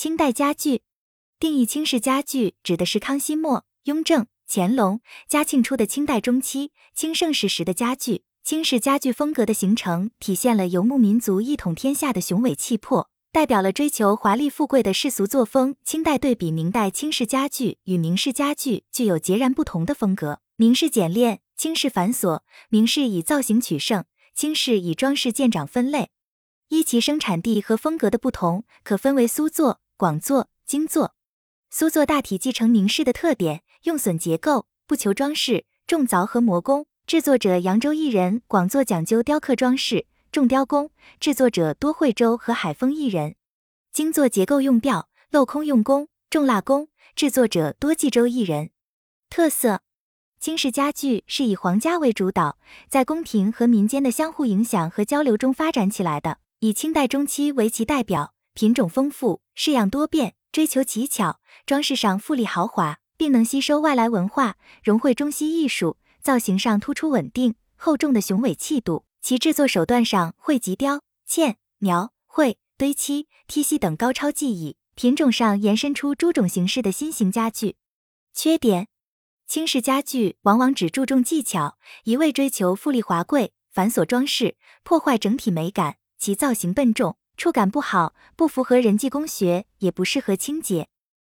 清代家具定义：清式家具指的是康熙末、雍正、乾隆、嘉庆初的清代中期清盛世时的家具。清式家具风格的形成，体现了游牧民族一统天下的雄伟气魄，代表了追求华丽富贵的世俗作风。清代对比明代清式家具与明式家具具有截然不同的风格，明式简练，清式繁琐。明式以造型取胜，清式以装饰见长分类。依其生产地和风格的不同，可分为苏作。广作、精作，苏作大体继承明式的特点，用榫结构，不求装饰，重凿和磨工。制作者扬州艺人。广作讲究雕刻装饰，重雕工，制作者多惠州和海丰艺人。精作结构用吊，镂空用工，重蜡工，制作者多冀州艺人。特色：清式家具是以皇家为主导，在宫廷和民间的相互影响和交流中发展起来的，以清代中期为其代表。品种丰富，式样多变，追求奇巧，装饰上富丽豪华，并能吸收外来文化，融汇中西艺术。造型上突出稳定、厚重的雄伟气度。其制作手段上汇集雕、嵌、描、绘、堆漆、剔锡等高超技艺。品种上延伸出诸种形式的新型家具。缺点：轻式家具往往只注重技巧，一味追求富丽华贵、繁琐装饰，破坏整体美感。其造型笨重。触感不好，不符合人际工学，也不适合清洁。